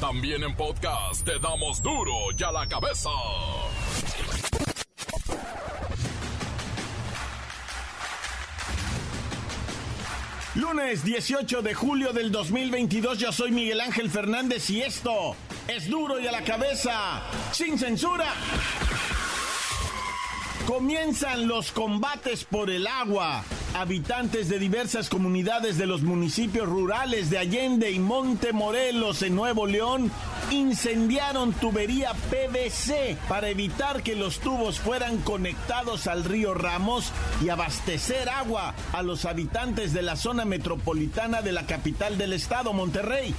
También en podcast te damos duro y a la cabeza. Lunes 18 de julio del 2022, yo soy Miguel Ángel Fernández y esto es duro y a la cabeza, sin censura. Comienzan los combates por el agua. Habitantes de diversas comunidades de los municipios rurales de Allende y Monte Morelos en Nuevo León incendiaron tubería PVC para evitar que los tubos fueran conectados al río Ramos y abastecer agua a los habitantes de la zona metropolitana de la capital del estado, Monterrey.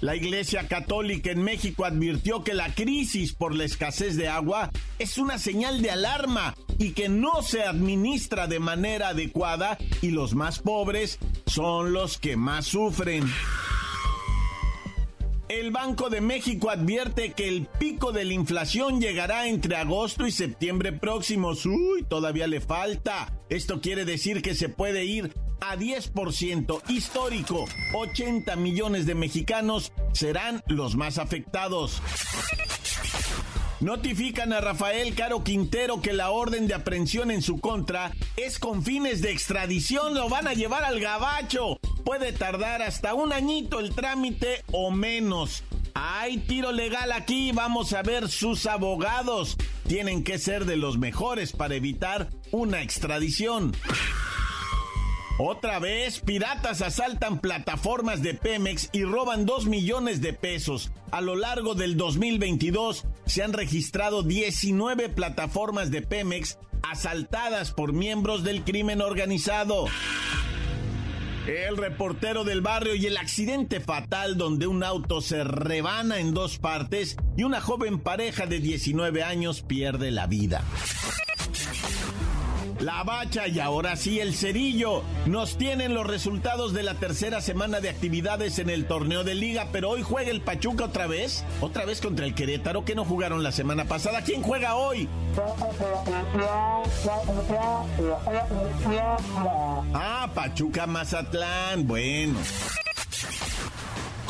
La Iglesia Católica en México advirtió que la crisis por la escasez de agua es una señal de alarma y que no se administra de manera adecuada y los más pobres son los que más sufren. El Banco de México advierte que el pico de la inflación llegará entre agosto y septiembre próximos. Uy, todavía le falta. Esto quiere decir que se puede ir a 10% histórico. 80 millones de mexicanos serán los más afectados. Notifican a Rafael Caro Quintero que la orden de aprehensión en su contra es con fines de extradición. Lo van a llevar al gabacho. Puede tardar hasta un añito el trámite o menos. Hay tiro legal aquí. Vamos a ver sus abogados. Tienen que ser de los mejores para evitar una extradición. Otra vez, piratas asaltan plataformas de Pemex y roban 2 millones de pesos. A lo largo del 2022 se han registrado 19 plataformas de Pemex asaltadas por miembros del crimen organizado. El reportero del barrio y el accidente fatal donde un auto se rebana en dos partes y una joven pareja de 19 años pierde la vida. La bacha y ahora sí el cerillo. Nos tienen los resultados de la tercera semana de actividades en el torneo de liga, pero hoy juega el Pachuca otra vez. Otra vez contra el Querétaro que no jugaron la semana pasada. ¿Quién juega hoy? Ah, Pachuca Mazatlán. Bueno.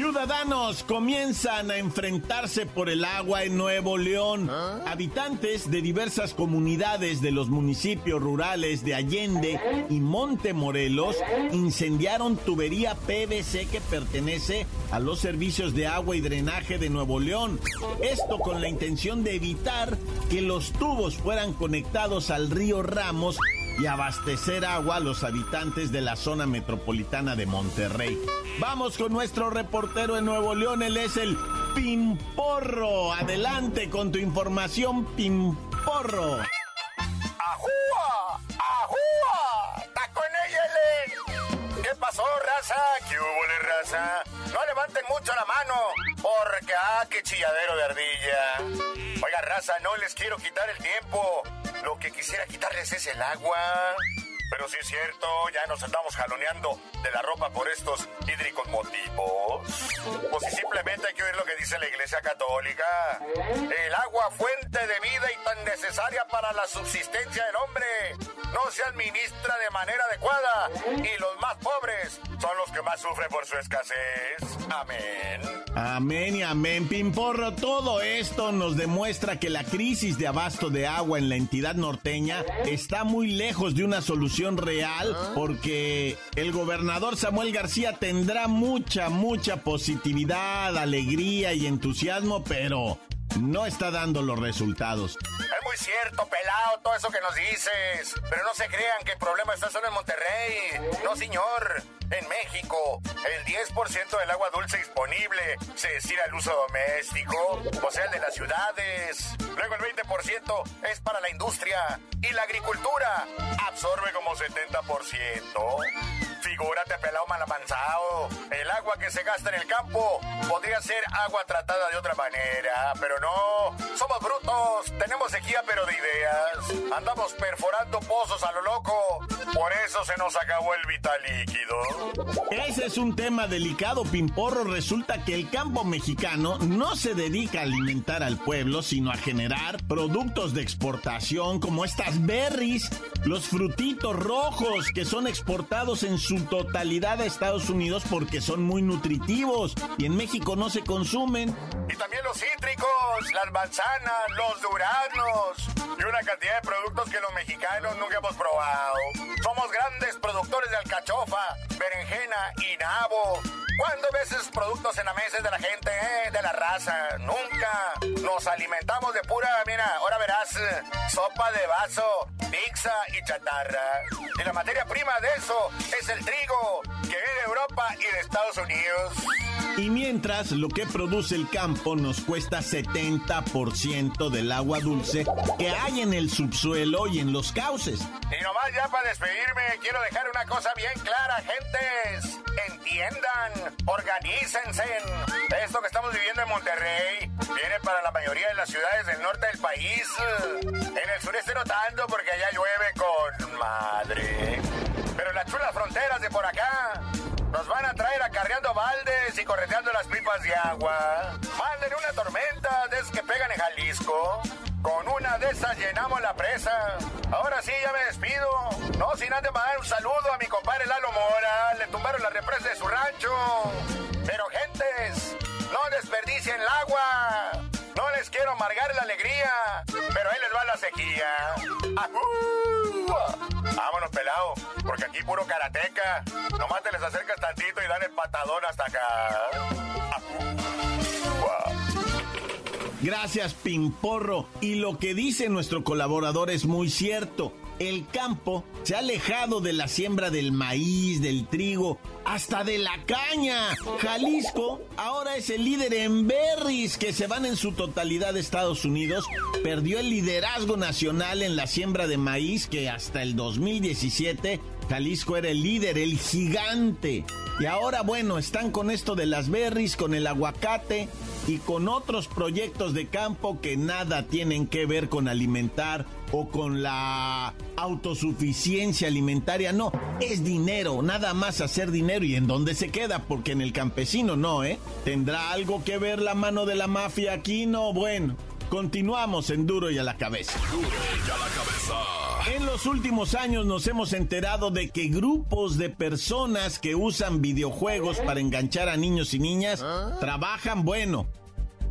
Ciudadanos comienzan a enfrentarse por el agua en Nuevo León. Habitantes de diversas comunidades de los municipios rurales de Allende y Monte Morelos incendiaron tubería PVC que pertenece a los servicios de agua y drenaje de Nuevo León. Esto con la intención de evitar que los tubos fueran conectados al río Ramos y abastecer agua a los habitantes de la zona metropolitana de Monterrey. Vamos con nuestro reportero en Nuevo León, él es el Pimporro. Adelante con tu información, Pimporro. ¡Ajúa! ¡Ajúa! ¡Está con ella, ¿Qué pasó, raza? ¿Qué hubo, raza? No levanten mucho la mano, porque ah, qué chilladero de ardilla. Oiga, raza, no les quiero quitar el tiempo. Lo que quisiera quitarles es el agua. Pero sí es cierto, ya nos andamos jaloneando de la ropa por estos hídricos motivos. Pues si simplemente hay que oír lo que dice la Iglesia Católica. El agua, fuente de vida y tan necesaria para la subsistencia del hombre, no se administra de manera adecuada y los más pobres son los que más sufren por su escasez. Amén. Amén y amén, Pimporro. Todo esto nos demuestra que la crisis de abasto de agua en la entidad norteña está muy lejos de una solución real porque el gobernador Samuel García tendrá mucha, mucha positividad, alegría y entusiasmo, pero no está dando los resultados. Es muy cierto, pelado, todo eso que nos dices. Pero no se crean que el problema está solo en Monterrey. No, señor. En México, el 10% del agua dulce disponible se destina al uso doméstico, o sea, el de las ciudades. Luego el 20% es para la industria y la agricultura absorbe como 70%. Figúrate, pelado malamanzado. El agua que se gasta en el campo podría ser agua tratada de otra manera, pero no. Somos brutos, tenemos sequía pero de ideas. Andamos perforando pozos a lo loco. Por eso se nos acabó el vital líquido. Ese es un tema delicado, Pimporro. Resulta que el campo mexicano no se dedica a alimentar al pueblo, sino a generar productos de exportación como estas berries, los frutitos rojos que son exportados en su totalidad a Estados Unidos porque son muy nutritivos y en México no se consumen. Y también los cítricos, las manzanas, los duranos y una cantidad de productos que los mexicanos nunca hemos probado. Somos grandes productores de alcachofa, berenjena y nabo. ¿Cuándo ves esos productos en la mesa de la gente, eh? de la raza? Nunca. Nos alimentamos de pura, mira, ahora verás, sopa de vaso, pizza y chatarra. Y la materia prima de eso es el trigo, que viene de Europa y de Estados Unidos. Y mientras lo que produce el campo nos cuesta 70% del agua dulce que hay en el subsuelo y en los cauces. Y nomás ya para despedirme, quiero dejar una cosa bien clara, gentes. Entiendan, organícense. Esto que estamos viviendo en Monterrey viene para la mayoría de las ciudades del norte del país. En el sureste no tanto porque allá llueve con madre. Pero las chulas fronteras de por acá nos van a traer acarreando baldes y correteando las pipas de agua. Manden una tormenta de esas que pegan en Jalisco. Con una de esas llenamos la presa. Ahora sí, ya me despido. No sin antes mandar un saludo a mi compadre Lalo Mora. Le tumbaron la represa de su rancho. Pero gentes, no desperdicien el agua. No les quiero amargar la alegría, pero ahí les va la sequía. Vámonos, pelado, porque aquí puro karateca. Nomás te les acercas tantito y dan el patadón hasta acá. Gracias, Pimporro. Y lo que dice nuestro colaborador es muy cierto. El campo se ha alejado de la siembra del maíz, del trigo, hasta de la caña. Jalisco ahora es el líder en berries que se van en su totalidad de Estados Unidos. Perdió el liderazgo nacional en la siembra de maíz que hasta el 2017 Jalisco era el líder, el gigante. Y ahora, bueno, están con esto de las berries, con el aguacate y con otros proyectos de campo que nada tienen que ver con alimentar o con la autosuficiencia alimentaria. No, es dinero, nada más hacer dinero. ¿Y en dónde se queda? Porque en el campesino no, ¿eh? ¿Tendrá algo que ver la mano de la mafia aquí? No, bueno. Continuamos en Duro y a la cabeza. Duro y a la cabeza. En los últimos años nos hemos enterado de que grupos de personas que usan videojuegos para enganchar a niños y niñas trabajan, bueno,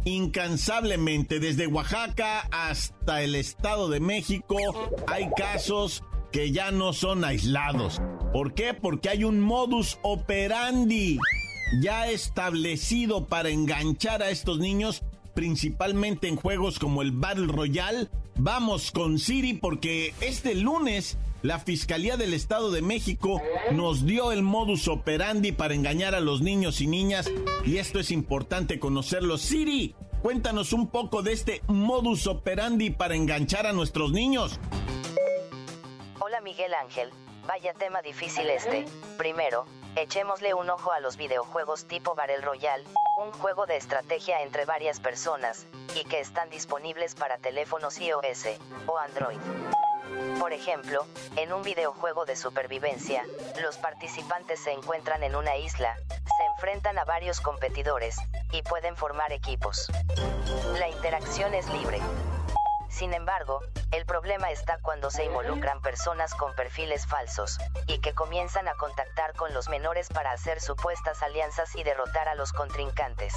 incansablemente. Desde Oaxaca hasta el Estado de México hay casos que ya no son aislados. ¿Por qué? Porque hay un modus operandi ya establecido para enganchar a estos niños principalmente en juegos como el Battle Royale. Vamos con Siri porque este lunes la Fiscalía del Estado de México nos dio el modus operandi para engañar a los niños y niñas y esto es importante conocerlo. Siri, cuéntanos un poco de este modus operandi para enganchar a nuestros niños. Hola Miguel Ángel, vaya tema difícil este. Primero, echémosle un ojo a los videojuegos tipo Battle Royale, un juego de estrategia entre varias personas, y que están disponibles para teléfonos iOS o Android. Por ejemplo, en un videojuego de supervivencia, los participantes se encuentran en una isla, se enfrentan a varios competidores, y pueden formar equipos. La interacción es libre. Sin embargo, el problema está cuando se involucran personas con perfiles falsos, y que comienzan a contactar con los menores para hacer supuestas alianzas y derrotar a los contrincantes.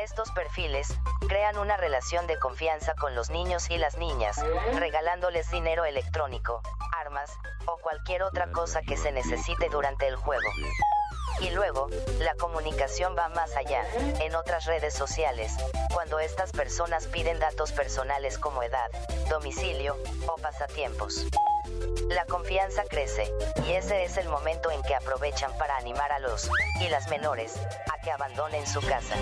Estos perfiles crean una relación de confianza con los niños y las niñas, regalándoles dinero electrónico, armas, o cualquier otra cosa que se necesite durante el juego. Y luego, la comunicación va más allá, en otras redes sociales, cuando estas personas piden datos personales como edad, domicilio o pasatiempos. la confianza crece, y ese es el momento en que aprovechan para animar a los y las menores a que abandonen su casa.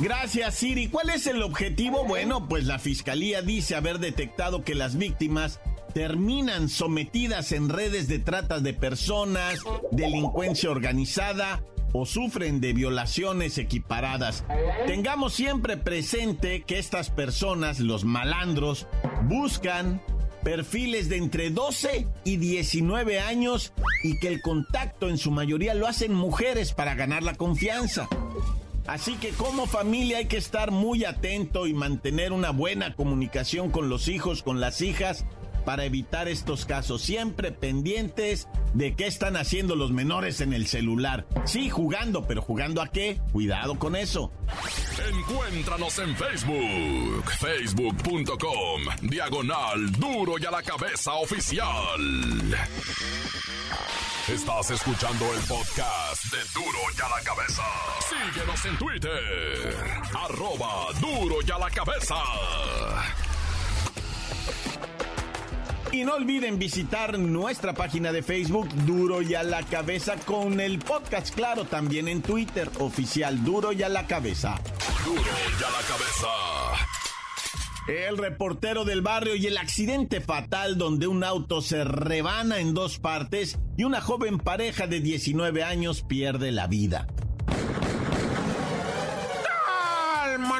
Gracias, Siri. ¿Cuál es el objetivo? Bueno, pues la fiscalía dice haber detectado que las víctimas terminan sometidas en redes de trata de personas, delincuencia organizada o sufren de violaciones equiparadas. Tengamos siempre presente que estas personas, los malandros, buscan perfiles de entre 12 y 19 años y que el contacto en su mayoría lo hacen mujeres para ganar la confianza. Así que como familia hay que estar muy atento y mantener una buena comunicación con los hijos, con las hijas, para evitar estos casos. Siempre pendientes de qué están haciendo los menores en el celular. Sí, jugando, pero jugando a qué? Cuidado con eso. Encuéntranos en Facebook, facebook.com, diagonal duro y a la cabeza oficial. Estás escuchando el podcast de Duro y a la cabeza. Síguenos en Twitter, arroba duro y a la cabeza. Y no olviden visitar nuestra página de Facebook Duro y a la cabeza con el podcast, claro, también en Twitter, oficial Duro y a la cabeza. Duro y a la cabeza. El reportero del barrio y el accidente fatal donde un auto se rebana en dos partes y una joven pareja de 19 años pierde la vida.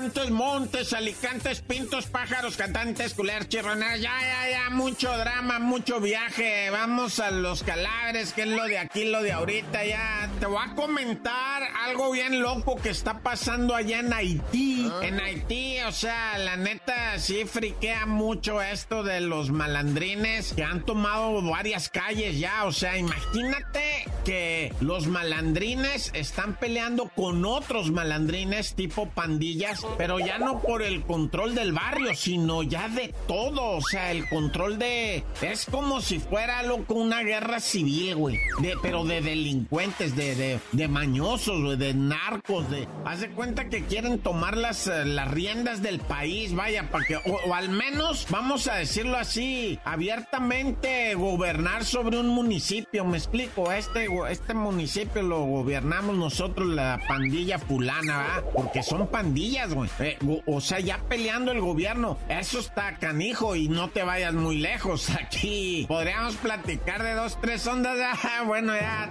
Montes, montes, alicantes, pintos, pájaros, cantantes, culeros, chirroneros. Ya, ya, ya, mucho drama, mucho viaje. Vamos a los calabres, que es lo de aquí, lo de ahorita. Ya te voy a comentar algo bien loco que está pasando allá en Haití. En Haití, o sea, la neta, sí friquea mucho esto de los malandrines que han tomado varias calles ya. O sea, imagínate que los malandrines están peleando con otros malandrines tipo pandillas pero ya no por el control del barrio, sino ya de todo. O sea, el control de. Es como si fuera loco una guerra civil, güey. De, pero de delincuentes, de, de, mañosos, güey, de narcos, de. Haz de cuenta que quieren tomar las, eh, las riendas del país, vaya, para que. O, al menos, vamos a decirlo así, abiertamente gobernar sobre un municipio. Me explico, este, este municipio lo gobernamos nosotros, la pandilla fulana, ¿verdad? Porque son pandillas, eh, o sea, ya peleando el gobierno. Eso está canijo y no te vayas muy lejos. Aquí podríamos platicar de dos, tres ondas. bueno, ya.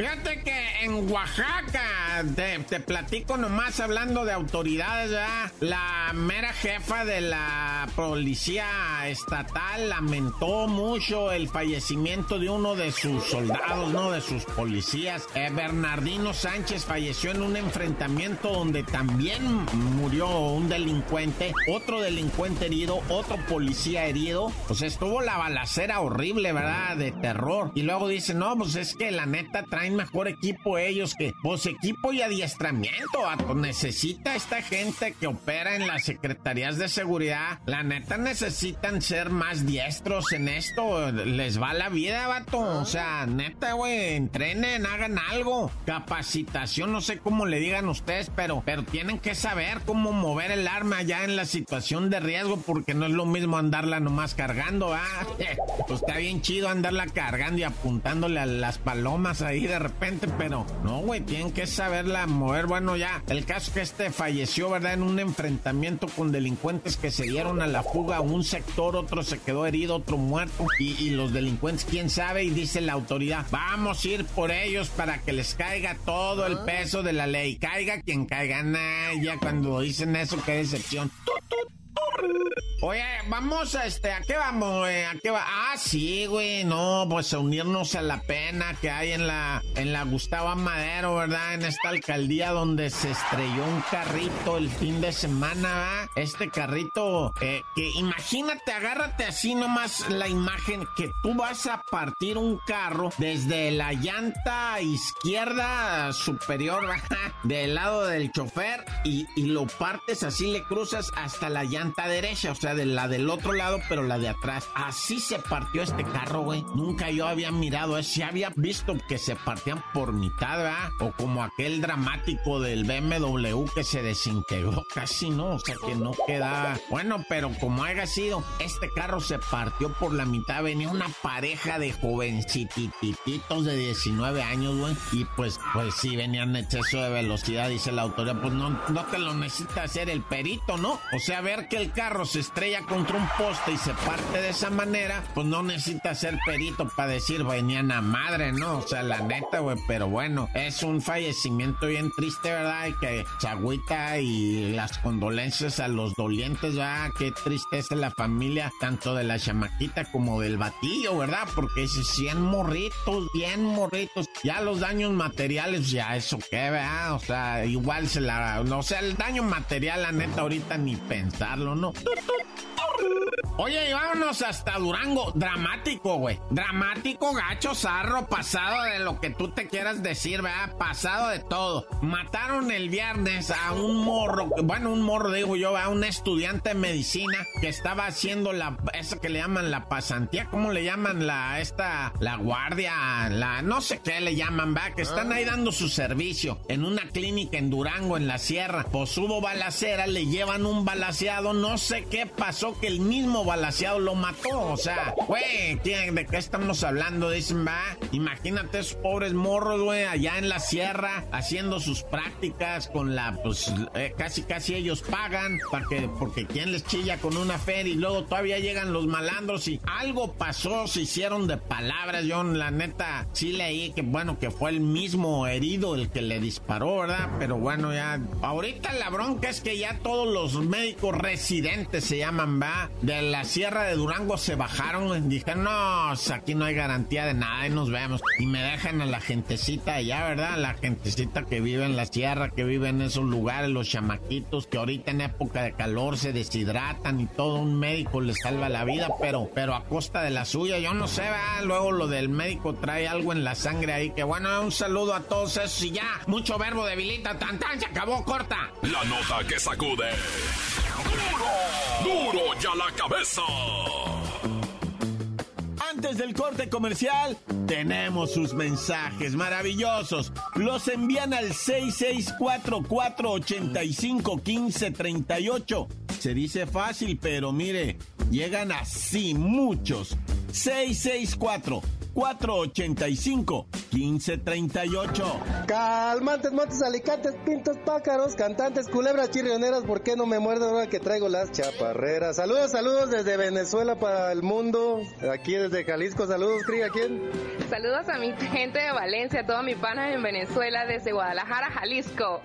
Fíjate que en Oaxaca, te, platico nomás hablando de autoridades, ya la mera jefa de la policía estatal lamentó mucho el fallecimiento de uno de sus soldados, ¿no? De sus policías. Eh, Bernardino Sánchez falleció en un enfrentamiento donde también murió un delincuente, otro delincuente herido, otro policía herido. Pues estuvo la balacera horrible, ¿verdad? De terror. Y luego dice, no, pues es que la neta traen mejor equipo ellos que, pues equipo y adiestramiento, Necesita esta gente que opera en las secretarías de seguridad. La neta necesitan ser más diestros en esto. Les va la vida, vato. O sea, neta, güey, entrenen, hagan algo. Capacitación, no sé cómo le digan ustedes, pero, pero tienen que saber cómo mover el arma ya en la situación de riesgo, porque no es lo mismo andarla nomás cargando, ¿ah? Pues está bien chido andarla cargando y apuntándole a las palomas ahí de repente, pero no, güey, tienen que saberla mover. Bueno, ya, el caso que este falleció, ¿verdad? En un enfrentamiento con delincuentes que se dieron a la fuga. Un sector, otro se quedó herido, otro muerto. Y, los delincuentes, quién sabe, y dice la autoridad, vamos a ir por ellos para que les caiga todo el peso de la ley. Caiga quien caiga, nah, ya cuando dicen eso, qué decepción. Oye, vamos a este, ¿a qué vamos, güey? ¿A qué va? Ah, sí, güey, no, pues a unirnos a la pena que hay en la, en la Gustavo Madero, ¿verdad? En esta alcaldía donde se estrelló un carrito el fin de semana, ¿verdad? Este carrito, eh, que imagínate, agárrate así nomás la imagen que tú vas a partir un carro desde la llanta izquierda superior, ¿verdad? Del lado del chofer y, y lo partes así, le cruzas hasta la llanta derecha, o sea, de la del otro lado, pero la de atrás. Así se partió este carro, güey. Nunca yo había mirado eso. Ya había visto que se partían por mitad, ¿verdad? O como aquel dramático del BMW que se desintegró. Casi no, o sea, que no queda. Bueno, pero como haya sido, este carro se partió por la mitad. Venía una pareja de jovencitititos de 19 años, güey. Y pues, pues sí, venían en exceso de velocidad, dice la autoridad. Pues no, no te lo necesita hacer el perito, ¿no? O sea, ver que el carro se estrella contra un poste y se parte de esa manera, pues no necesita ser perito para decir venían a madre, ¿no? O sea, la neta, güey. Pero bueno, es un fallecimiento bien triste, ¿verdad? Y que chagüita y las condolencias a los dolientes, ¿verdad? Qué tristeza la familia, tanto de la chamaquita como del batillo, ¿verdad? Porque si 100 morritos, bien morritos. Ya los daños materiales, ya eso qué, ¿verdad? O sea, igual se la... O sea, el daño material, la neta, ahorita ni pensarlo, ¿no? の。トト Oye, y vámonos hasta Durango. Dramático, güey. Dramático, gacho, zarro, pasado de lo que tú te quieras decir, ¿verdad? Pasado de todo. Mataron el viernes a un morro, bueno, un morro, digo yo, a un estudiante de medicina que estaba haciendo la, eso que le llaman la pasantía, ¿cómo le llaman la, esta, la guardia, la, no sé qué le llaman, ¿verdad? Que están ahí dando su servicio en una clínica en Durango, en la sierra. Pues hubo balacera, le llevan un balaseado, no sé qué pasó, que el mismo balaseado lo mató. O sea, güey, ¿de qué estamos hablando? Dicen, va, imagínate esos pobres morros, güey, allá en la sierra, haciendo sus prácticas con la, pues, eh, casi, casi ellos pagan, para que, porque quien les chilla con una feria y luego todavía llegan los malandros y algo pasó, se hicieron de palabras. Yo, la neta, sí leí que, bueno, que fue el mismo herido el que le disparó, ¿verdad? Pero bueno, ya, ahorita la bronca es que ya todos los médicos residentes se llaman, va, de la sierra de Durango se bajaron, dijeron, no, aquí no hay garantía de nada y nos vemos. Y me dejan a la gentecita allá, ¿verdad? La gentecita que vive en la sierra, que vive en esos lugares, los chamaquitos que ahorita en época de calor se deshidratan y todo un médico les salva la vida, pero, pero a costa de la suya, yo no sé, ¿verdad? Luego lo del médico trae algo en la sangre ahí, que bueno, un saludo a todos esos y ya, mucho verbo debilita, tan tan, se acabó, corta. La nota que sacude. ¡Duro! ¡Duro ya la cabeza! Antes del corte comercial, tenemos sus mensajes maravillosos. Los envían al 6644851538. Se dice fácil, pero mire, llegan así muchos. 664 485 1538. Calmantes, montes, alicantes, pintos, pájaros, cantantes, culebras, chirrioneras, ¿por qué no me muerdo ahora que traigo las chaparreras? Saludos, saludos desde Venezuela para el mundo, aquí desde Jalisco, saludos, Cri, ¿a quién? Saludos a mi gente de Valencia, a todos mis panas en Venezuela, desde Guadalajara, Jalisco.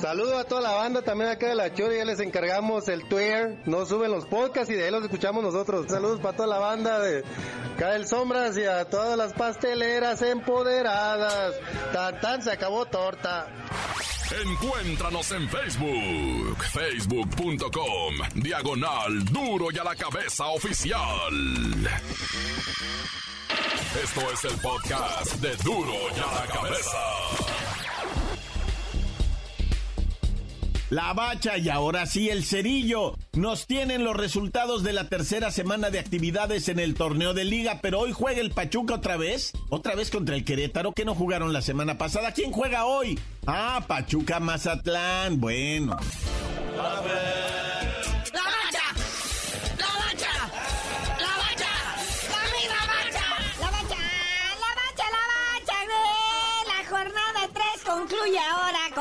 Saludos a toda la banda también acá de la Chori, ya les encargamos el Twitter, nos suben los podcasts y de ahí los escuchamos nosotros. Saludos para toda la banda de Cael Sombras y a todas las pasteleras empoderadas. Tan se acabó torta. Encuéntranos en Facebook, facebook.com, diagonal duro y a la cabeza oficial. Esto es el podcast de duro y a la cabeza. La bacha y ahora sí el cerillo. Nos tienen los resultados de la tercera semana de actividades en el torneo de liga, pero hoy juega el Pachuca otra vez. Otra vez contra el Querétaro que no jugaron la semana pasada. ¿Quién juega hoy? Ah, Pachuca Mazatlán. Bueno. A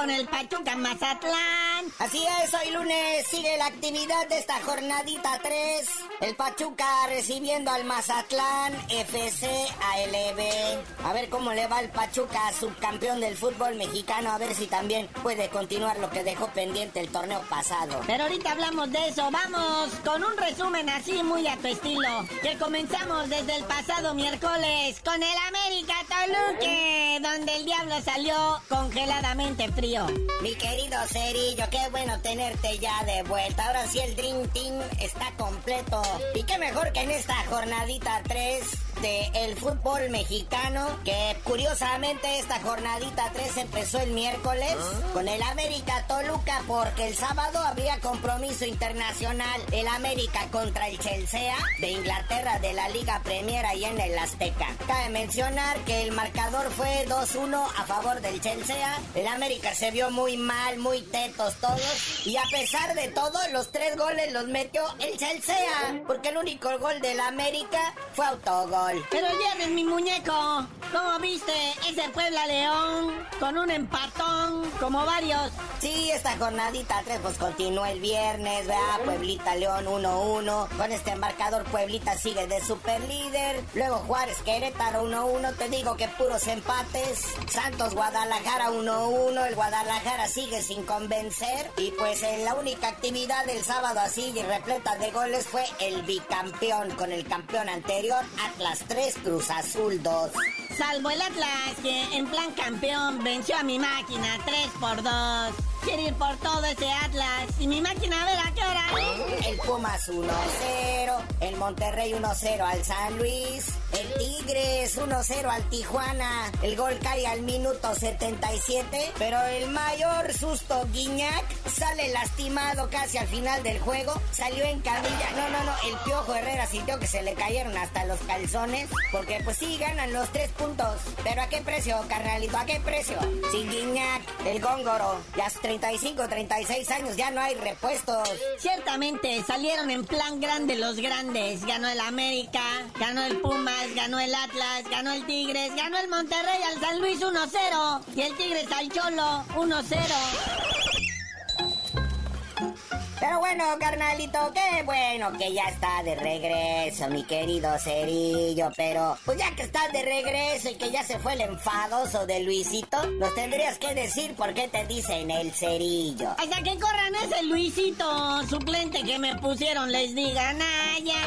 con el Pachuca Mazatlán. Así es, hoy lunes sigue la actividad de esta jornadita 3. El Pachuca recibiendo al Mazatlán FC ALB. A ver cómo le va el Pachuca, subcampeón del fútbol mexicano. A ver si también puede continuar lo que dejó pendiente el torneo pasado. Pero ahorita hablamos de eso. Vamos con un resumen así muy a tu estilo. Que comenzamos desde el pasado miércoles con el América Toluque, donde el diablo salió congeladamente frío. Mi querido Cerillo, qué bueno tenerte ya de vuelta. Ahora sí el Dream Team está completo. Y qué mejor que en esta jornadita 3 este, el fútbol mexicano, que curiosamente esta jornadita 3 empezó el miércoles ¿Ah? con el América Toluca, porque el sábado habría compromiso internacional. El América contra el Chelsea de Inglaterra de la Liga Premier y en el Azteca. Cabe mencionar que el marcador fue 2-1 a favor del Chelsea. El América se vio muy mal, muy tetos todos. Y a pesar de todo, los tres goles los metió el Chelsea. Porque el único gol del América fue autogol. Pero ya mi muñeco. ¿Cómo viste ese Puebla León? Con un empatón, como varios. Sí, esta jornadita 3 pues continúa el viernes, ¿verdad? Pueblita León 1-1. Con este marcador Pueblita sigue de super líder. Luego Juárez Querétaro 1-1. Te digo que puros empates. Santos Guadalajara 1-1. El Guadalajara sigue sin convencer. Y pues en la única actividad del sábado así y repleta de goles fue el bicampeón con el campeón anterior Atlas 3 Cruz Azul 2. Salvo el Atlas que en plan campeón venció a mi máquina 3 por 2. Quiero ir por todo ese Atlas. Y mi máquina, a ver a qué hora. El Pumas 1-0. El Monterrey 1-0 al San Luis. El Tigres 1-0 al Tijuana. El gol cae al minuto 77. Pero el mayor susto, Guiñac, sale lastimado casi al final del juego. Salió en camilla. No, no, no. El Piojo Herrera sintió que se le cayeron hasta los calzones. Porque pues sí, ganan los tres puntos. Pero ¿a qué precio, carnalito? ¿A qué precio? Sin Guiñac, el Góngoro. Ya 35, 36 años, ya no hay repuestos. Ciertamente salieron en plan grande los grandes. Ganó el América, ganó el Pumas, ganó el Atlas, ganó el Tigres, ganó el Monterrey al San Luis 1-0 y el Tigres al Cholo 1-0. Pero bueno, carnalito, qué bueno que ya está de regreso, mi querido Cerillo. Pero, pues ya que estás de regreso y que ya se fue el enfadoso de Luisito, nos tendrías que decir por qué te dicen el Cerillo. Hasta que corran ese Luisito suplente que me pusieron, les digan, ya.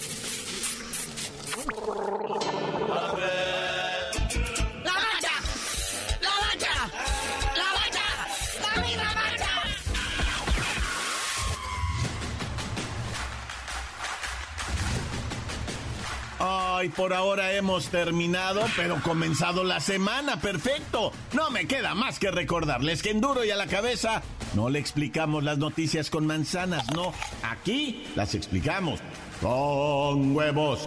Ay, por ahora hemos terminado, pero comenzado la semana, perfecto. No me queda más que recordarles que en duro y a la cabeza no le explicamos las noticias con manzanas, no. Aquí las explicamos con huevos.